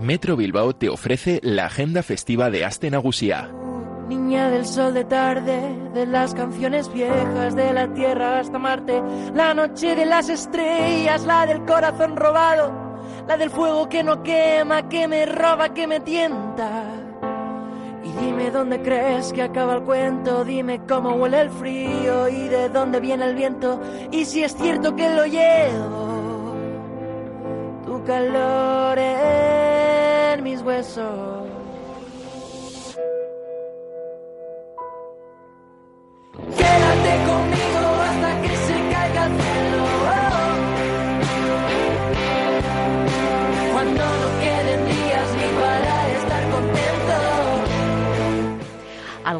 Metro Bilbao te ofrece la agenda festiva de Aste Nagusia. Niña del sol de tarde, de las canciones viejas, de la tierra hasta Marte, la noche de las estrellas, la del corazón robado, la del fuego que no quema, que me roba, que me tienta. Y dime dónde crees que acaba el cuento, dime cómo huele el frío y de dónde viene el viento, y si es cierto que lo llevo, tu calor en enemy's whistle.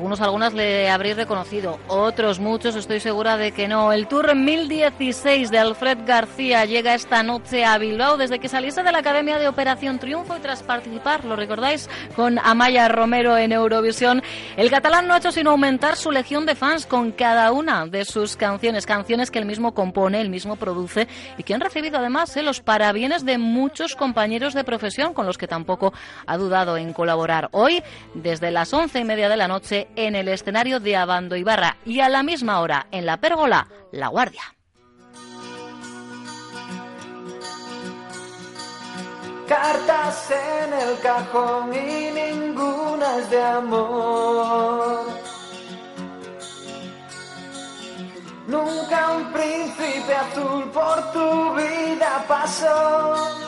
Algunos, algunas le habréis reconocido, otros muchos estoy segura de que no. El Tour 1016 de Alfred García llega esta noche a Bilbao desde que saliese de la Academia de Operación Triunfo y tras participar, ¿lo recordáis? Con Amaya Romero en Eurovisión. El catalán no ha hecho sino aumentar su legión de fans con cada una de sus canciones, canciones que él mismo compone, él mismo produce y que han recibido además eh, los parabienes de muchos compañeros de profesión con los que tampoco ha dudado en colaborar. Hoy, desde las once y media de la noche, en el escenario de Abando Ibarra y a la misma hora en la pérgola La Guardia. Cartas en el cajón y ninguna es de amor. Nunca un príncipe azul por tu vida pasó.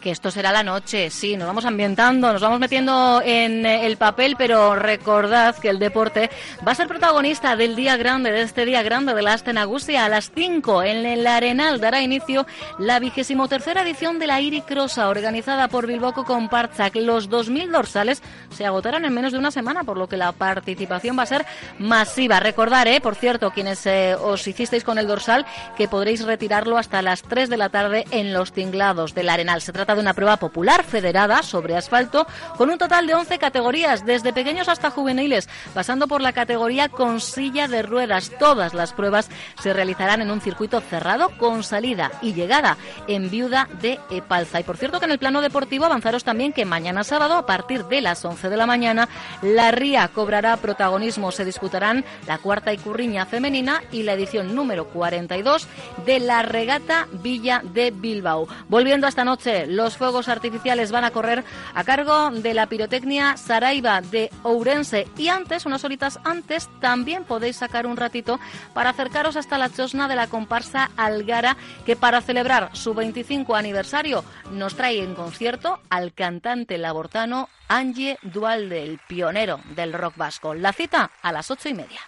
Que esto será la noche, sí, nos vamos ambientando, nos vamos metiendo en eh, el papel, pero recordad que el deporte va a ser protagonista del día grande, de este día grande de la Astenagusia. A las 5 en el Arenal dará inicio la vigésimo tercera edición de la Iri Crossa, organizada por Bilboco con Parchak. Los 2.000 dorsales se agotarán en menos de una semana, por lo que la participación va a ser masiva. Recordar, eh, por cierto, quienes eh, os hicisteis con el dorsal, que podréis retirarlo hasta las 3 de la tarde en los tinglados del Arenal. Se trata de una prueba popular federada sobre asfalto con un total de 11 categorías, desde pequeños hasta juveniles, pasando por la categoría con silla de ruedas. Todas las pruebas se realizarán en un circuito cerrado con salida y llegada en Viuda de Epalza. Y por cierto que en el plano deportivo avanzaros también que mañana sábado a partir de las 11 de la mañana la Ría cobrará protagonismo. Se disputarán la cuarta Icurriña femenina y la edición número 42 de la regata Villa de Bilbao. Volviendo a esta noche, los fuegos artificiales van a correr a cargo de la pirotecnia Saraiva de Ourense y antes, unas horitas antes, también podéis sacar un ratito para acercaros hasta la chosna de la comparsa Algara que para celebrar su 25 aniversario nos trae en concierto al cantante labortano Angie Dualde, el pionero del rock vasco. La cita a las ocho y media.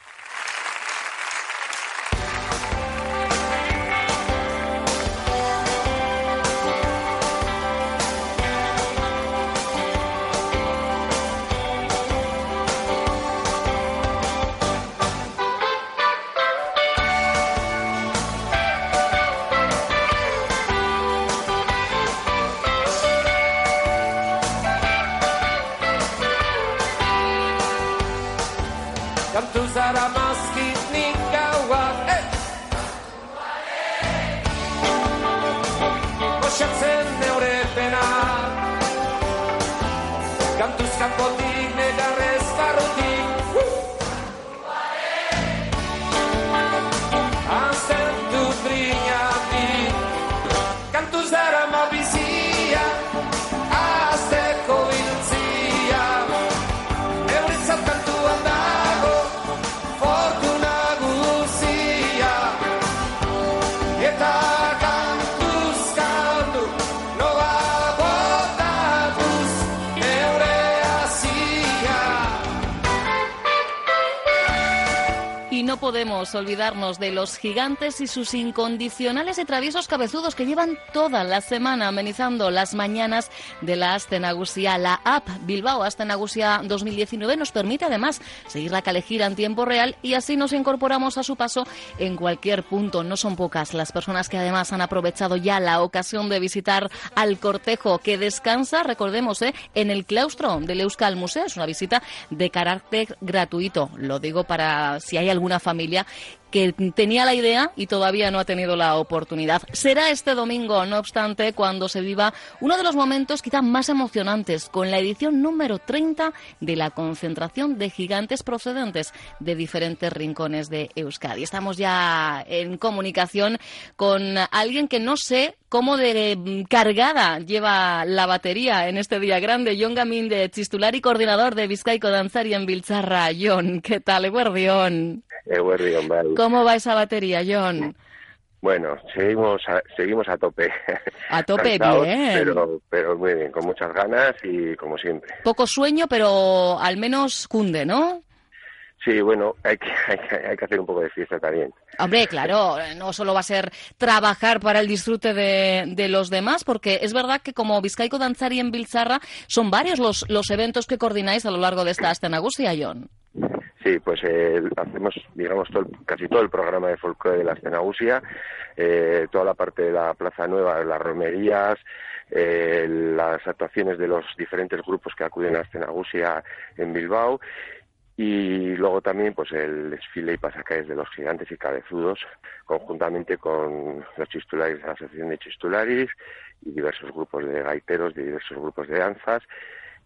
Podemos olvidarnos de los gigantes y sus incondicionales y traviesos cabezudos que llevan toda la semana amenizando las mañanas de la Astenagusia. La app Bilbao Astenagusia 2019 nos permite además seguir la calejira en tiempo real y así nos incorporamos a su paso en cualquier punto. No son pocas las personas que además han aprovechado ya la ocasión de visitar al cortejo que descansa, recordemos, ¿eh? en el claustro del Euskal Museo. Es una visita de carácter gratuito. Lo digo para si hay alguna familia que tenía la idea y todavía no ha tenido la oportunidad. Será este domingo, no obstante, cuando se viva uno de los momentos quizá más emocionantes, con la edición número 30 de la concentración de gigantes procedentes de diferentes rincones de Euskadi. Estamos ya en comunicación con alguien que no sé cómo de cargada lleva la batería en este día grande. John Gamín de Chistular y coordinador de Vizcaico Danzari en Bilzarra. John, ¿qué tal? Eguerdión. ¿Cómo va esa batería, John? Bueno, seguimos a, seguimos a tope. A tope, Cansados, bien. Pero, pero muy bien, con muchas ganas y como siempre. Poco sueño, pero al menos cunde, ¿no? Sí, bueno, hay que, hay que, hay que hacer un poco de fiesta también. Hombre, claro, no solo va a ser trabajar para el disfrute de, de los demás, porque es verdad que como Vizcaico Danzari en Bilzarra son varios los, los eventos que coordináis a lo largo de esta Astenagusia, John. Sí, pues eh, hacemos, digamos, todo casi todo el programa de folclore de la Escenagusia, eh, toda la parte de la Plaza Nueva, las romerías, eh, las actuaciones de los diferentes grupos que acuden a la Escenagusia en Bilbao y luego también pues el desfile y pasacalles de los gigantes y cabezudos conjuntamente con los chistularis la Asociación de Chistularis y diversos grupos de gaiteros, de diversos grupos de danzas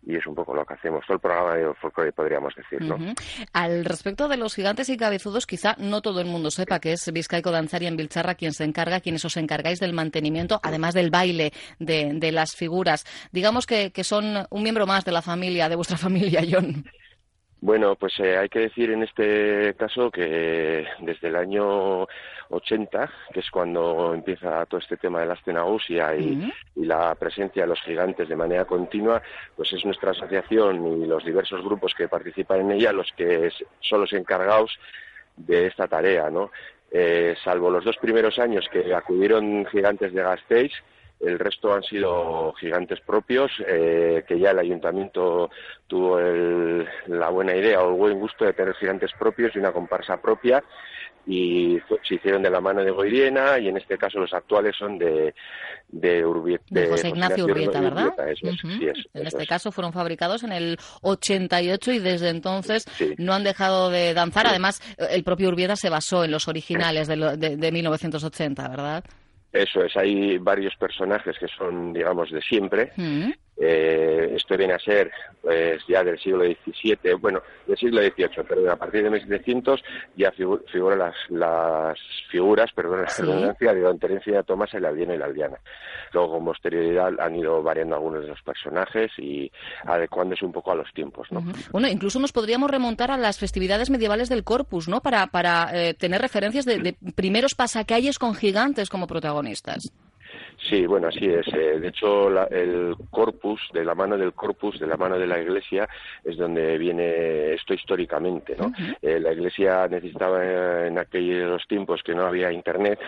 y es un poco lo que hacemos, todo el programa de folclore podríamos decir, ¿no? Al respecto de los gigantes y cabezudos, quizá no todo el mundo sepa que es Vizcaico Danzari en Bilzarra quien se encarga, quienes os encargáis del mantenimiento, además del baile de, de las figuras. Digamos que, que son un miembro más de la familia, de vuestra familia, John. Bueno, pues eh, hay que decir en este caso que desde el año 80, que es cuando empieza todo este tema de la Astenagusia y, la presencia de los gigantes de manera continua, pues es nuestra asociación y los diversos grupos que participan en ella los que son los encargados de esta tarea, ¿no? Eh, salvo los dos primeros años que acudieron gigantes de Gasteiz, el resto han sido gigantes propios, eh, que ya el ayuntamiento tuvo el- la buena idea o el buen gusto de tener gigantes propios y una comparsa propia y fue- se hicieron de la mano de Goiriena y en este caso los actuales son de de, Urbi- De José Ignacio Urbieta, ¿verdad? eso es, Ujú. sí, es, en eso este es. caso fueron fabricados en el 88 y desde entonces Sí. no han dejado de danzar. Sí. Además, el propio Urbieta se basó en los originales de, lo- de- de 1980, ¿verdad? Eso es, hay varios personajes que son, digamos, de siempre. Mm. Eh, esto viene a ser, pues, ya del siglo XVII, bueno, del siglo XVIII, pero a partir de 1700 ya figu- figuran las, las figuras, perdón la Sí. redundancia, de Don Terencia Tomás, el aldeano y la aldeana. Luego, con posterioridad, han ido variando algunos de los personajes y adecuándose un poco a los tiempos, ¿no? Bueno, incluso nos podríamos remontar a las festividades medievales del Corpus, ¿no? Para, para eh, tener referencias de, de primeros pasacalles con gigantes como protagonistas. Sí, bueno, así es. Eh, de hecho, la- el corpus, de la mano del corpus, de la mano de la iglesia, es donde viene esto históricamente, ¿no? Eh, la iglesia necesitaba en aquellos tiempos que no había internet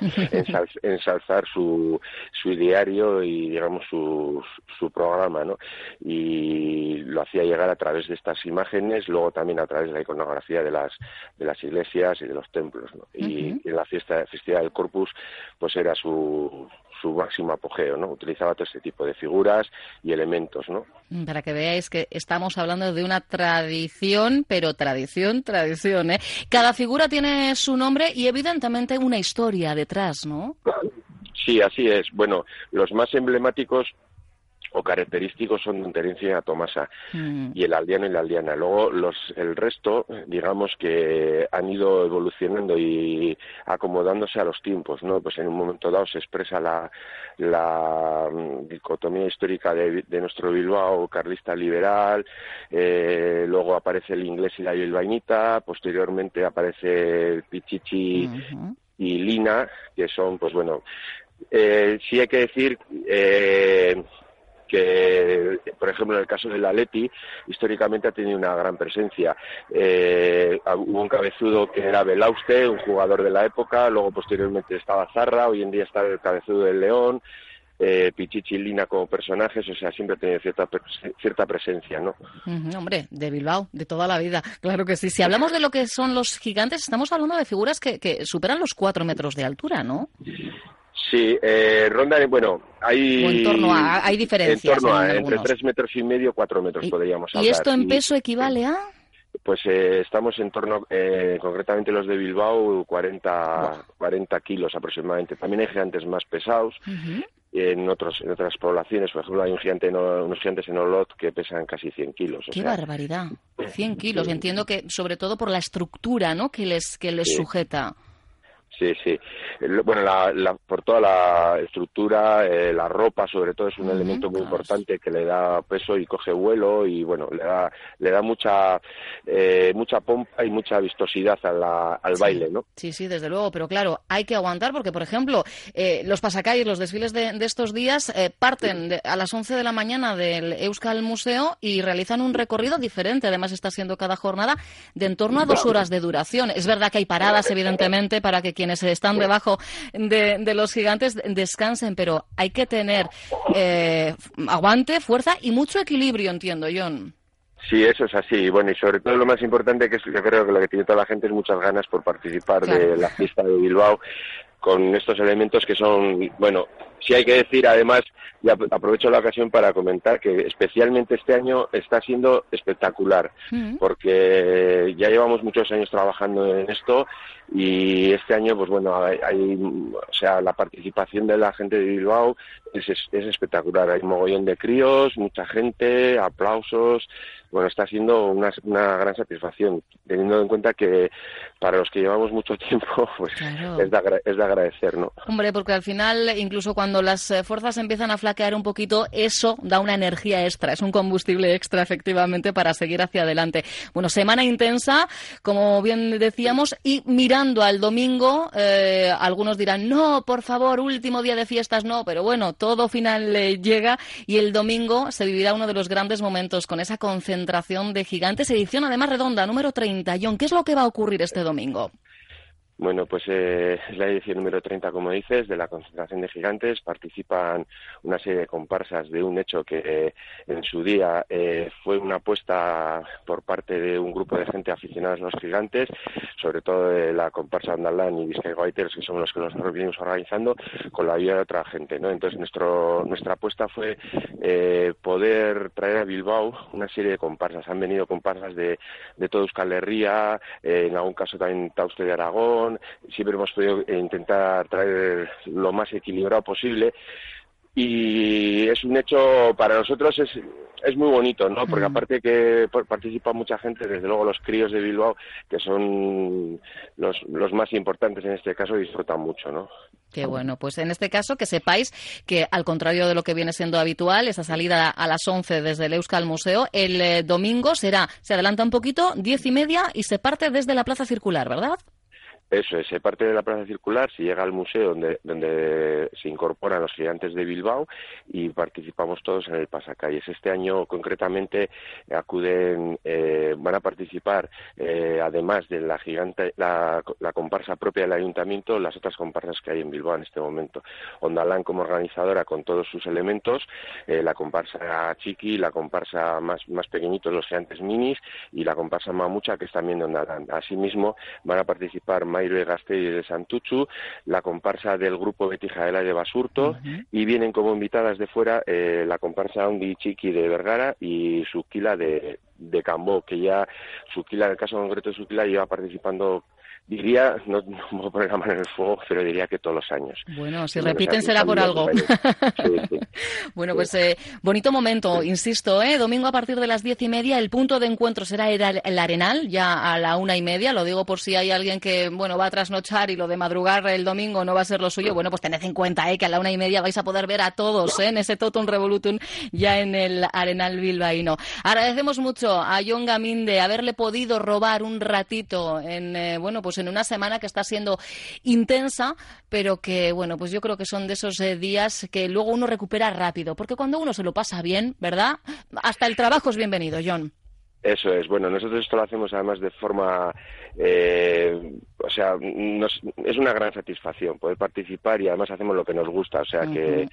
ensal- ensalzar su, su ideario y, digamos, su, su programa, ¿no? Y lo hacía llegar a través de estas imágenes, luego también a través de la iconografía de las, de las iglesias y de los templos, ¿no? Y, y en la fiesta, festividad del corpus, pues era su, su máximo apogeo, ¿no? Utilizaba todo este tipo de figuras y elementos, ¿no? Mm, Para que veáis que estamos hablando de una tradición, pero tradición, tradición, ¿eh? Cada figura tiene su nombre y evidentemente una historia detrás, ¿no? Sí, así es. Bueno, los más emblemáticos o característicos son Don Terencia y Tomasa Mm. y el aldeano y la aldeana. Luego los, el resto, digamos que han ido evolucionando y acomodándose a los tiempos, ¿no? Pues en un momento dado se expresa la, la mm, dicotomía histórica de, de nuestro Bilbao carlista liberal, eh, luego aparece el inglés y la bilbainita, posteriormente aparece el pichichi y Lina, que son, pues bueno, eh, sí hay que decir eh, que, por ejemplo, en el caso del Atleti, históricamente ha tenido una gran presencia. Eh, hubo un cabezudo que era Belauste, un jugador de la época, luego posteriormente estaba Zarra, hoy en día está el cabezudo del León, eh, Pichichi Lina como personajes, o sea, siempre ha tenido cierta, cierta presencia, ¿no? hombre, de Bilbao, de toda la vida, claro que sí. Si hablamos de lo que son los gigantes, estamos hablando de figuras que, que superan los cuatro metros de altura, ¿no? Sí, eh, ronda, bueno, hay... en torno a, hay diferencias. En torno a, entre tres metros y medio, cuatro metros, podríamos hablar. ¿Y esto en peso equivale a...? Pues eh, estamos en torno, eh, concretamente los de Bilbao, 40, 40 kilos aproximadamente. También hay gigantes más pesados. En, otros, en otras poblaciones, por ejemplo, hay un gigante, unos gigantes en Olot que pesan casi 100 kilos. ¡Qué barbaridad! 100 kilos. Entiendo que, sobre todo por la estructura ¿no? que les, que les sujeta. Sí, sí. Bueno, la, por toda la estructura, eh, la ropa, sobre todo, es un elemento muy importante que le da peso y coge vuelo y, bueno, le da, le da mucha, eh, mucha pompa y mucha vistosidad al baile, ¿no? Sí, sí, desde luego. Pero claro, hay que aguantar porque, por ejemplo, eh, los pasacalles, los desfiles de, estos días parten a las 11 de la mañana del Euskal Museo y realizan un recorrido diferente. Además, está siendo cada jornada de en torno a dos horas de duración. Es verdad que hay paradas, evidentemente, para que quienes están debajo de, los gigantes descansen, pero hay que tener eh, aguante, fuerza y mucho equilibrio, entiendo, John. Sí, eso es así. Bueno, y sobre todo lo más importante que es, yo creo que lo que tiene toda la gente es muchas ganas por participar de la fiesta de Bilbao con estos elementos que son, bueno, sí hay que decir además, y aprovecho la ocasión para comentar que especialmente este año está siendo espectacular, mm. porque ya llevamos muchos años trabajando en esto y este año, pues bueno, hay, o sea, la participación de la gente de Bilbao es, es, espectacular. Hay un mogollón de críos, mucha gente, aplausos. Bueno, está siendo una, una gran satisfacción, teniendo en cuenta que para los que llevamos mucho tiempo, pues es, de, es de agradecer, ¿no? Hombre, porque al final, incluso cuando las eh, fuerzas empiezan a flaquear un poquito, eso da una energía extra, es un combustible extra, efectivamente, para seguir hacia adelante. Bueno, semana intensa, como bien decíamos, y mirando al domingo, eh, algunos dirán, no, por favor, último día de fiestas, no, pero bueno, todo final llega y el domingo se vivirá uno de los grandes momentos con esa concentración de gigantes, edición además redonda, número 30. John, ¿qué es lo que va a ocurrir este domingo? Bueno, pues eh, la edición número 30, como dices, de la concentración de gigantes. Participan una serie de comparsas de un hecho que eh, en su día eh, fue una apuesta por parte de un grupo de gente aficionados a los gigantes, sobre todo de la comparsa Andalán y Vizcay Guaiters, que son los que los venimos organizando, con la ayuda de otra gente. ¿no? Entonces, nuestro, nuestra apuesta fue poder traer a Bilbao una serie de comparsas. Han venido comparsas de, de toda Euskal Herria, en algún caso también Tauste de Aragón, siempre hemos podido intentar traer lo más equilibrado posible y es un hecho para nosotros es, es muy bonito, ¿no? Porque aparte que participa mucha gente, desde luego los críos de Bilbao, que son los, los más importantes en este caso, disfrutan mucho, ¿no? Qué bueno, pues en este caso que sepáis que al contrario de lo que viene siendo habitual, esa salida a las 11 desde el Euskal Museo, el eh, domingo será, se adelanta un poquito, diez y media y se parte desde la Plaza Circular, ¿verdad? Eso es, parte de la plaza circular, se llega al museo donde, donde se incorporan los gigantes de Bilbao y participamos todos en el pasacalles. Este año concretamente acuden, eh, van a participar, eh, además de la gigante, la, comparsa propia del ayuntamiento, las otras comparsas que hay en Bilbao en este momento. Ondalán como organizadora con todos sus elementos, eh, la comparsa Chiqui, la comparsa más, más pequeñitos, los gigantes minis, y la comparsa Mamucha, que es también de Ondalán. Asimismo, van a participar Gasteiz de Santuchu, la comparsa del grupo Betija de Basurto y vienen como invitadas de fuera eh, la comparsa Undi Chiqui de Vergara y Suquila de, de Cambó, que ya Suquila, en el caso concreto de Suquila, lleva participando Diría, no, no puedo poner la mano en el fuego, pero diría que todos los años. Bueno, si repiten será por algo. bueno, pues eh, bonito momento, insisto, ¿eh? domingo a partir de las diez y media, el punto de encuentro será el, Arenal, ya a la una y media, lo digo por si hay alguien que, bueno, va a trasnochar y lo de madrugar el domingo no va a ser lo suyo, bueno, pues tened en cuenta, ¿eh? que a la una y media vais a poder ver a todos, ¿eh? en ese Totum Revolutum ya en el Arenal bilbaíno. Agradecemos mucho a John Gamín de haberle podido robar un ratito en, eh, bueno, pues pues en una semana que está siendo intensa, pero que, bueno, pues yo creo que son de esos eh, días que luego uno recupera rápido, porque cuando uno se lo pasa bien, ¿verdad? Hasta el trabajo es bienvenido, John. Eso es. Bueno, nosotros esto lo hacemos además de forma, eh, o sea, es una gran satisfacción poder participar y además hacemos lo que nos gusta, o sea que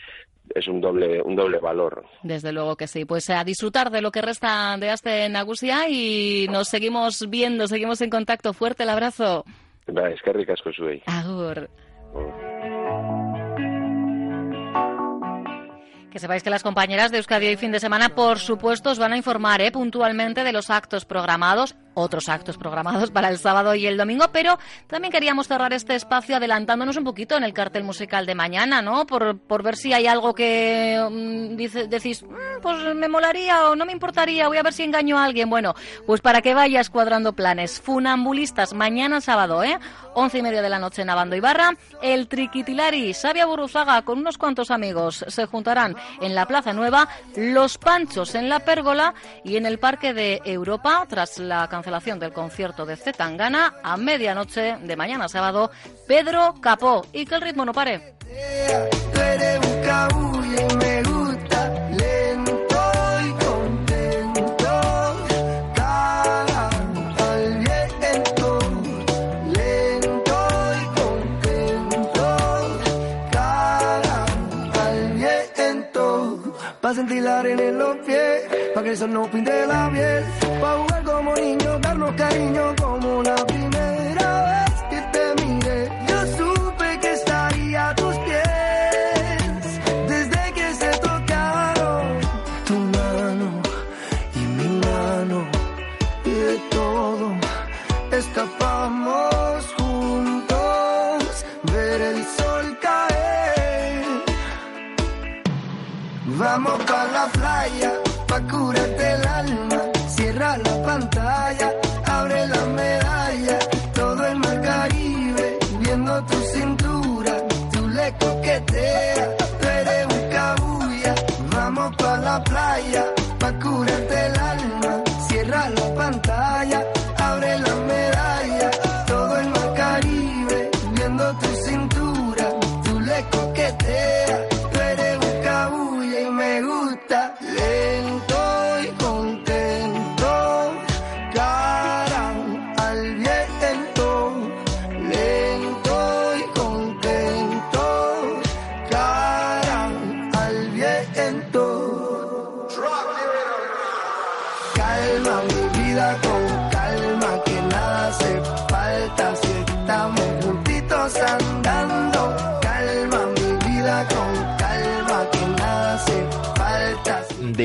es un doble, un doble valor. Desde luego que sí. Pues a disfrutar de lo que resta de este Nagusia y nos seguimos viendo, seguimos en contacto. Fuerte el abrazo. Es que ricas Agur. Que sepáis que las compañeras de Euskadi hoy fin de semana, por supuesto, os van a informar ¿eh? puntualmente de los actos programados otros actos programados para el sábado y el domingo, pero también queríamos cerrar este espacio adelantándonos un poquito en el cartel musical de mañana, ¿no? Por, por ver si hay algo que mm, dice, decís, mm, pues me molaría o no me importaría, voy a ver si engaño a alguien. Bueno, pues para que vayas cuadrando planes. Funambulistas, mañana sábado, ¿eh? Once y media de la noche en Abando Ibarra. El Triquitilari, Sabia Buruzaga, con unos cuantos amigos, se juntarán en la Plaza Nueva. Los Panchos en la Pérgola y en el Parque de Europa, tras la cancelación del concierto de Zetangana a medianoche de mañana sábado, Pedro Capó. Y que el ritmo no pare. Pa' sentir la arena en los pies, pa' que eso no pinte la piel. Pa' niños, darnos cariño como la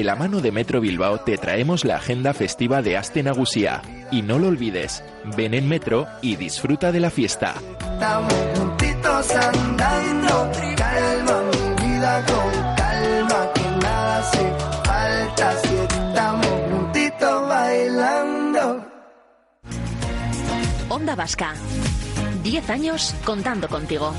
De la mano de Metro Bilbao te traemos la agenda festiva de Aste Nagusia. Y no lo olvides, ven en Metro y disfruta de la fiesta. Estamos juntitos andando. Calma mi vida con calma, que nada hace falta si estamos juntitos bailando. Onda Vasca. 10 años contando contigo.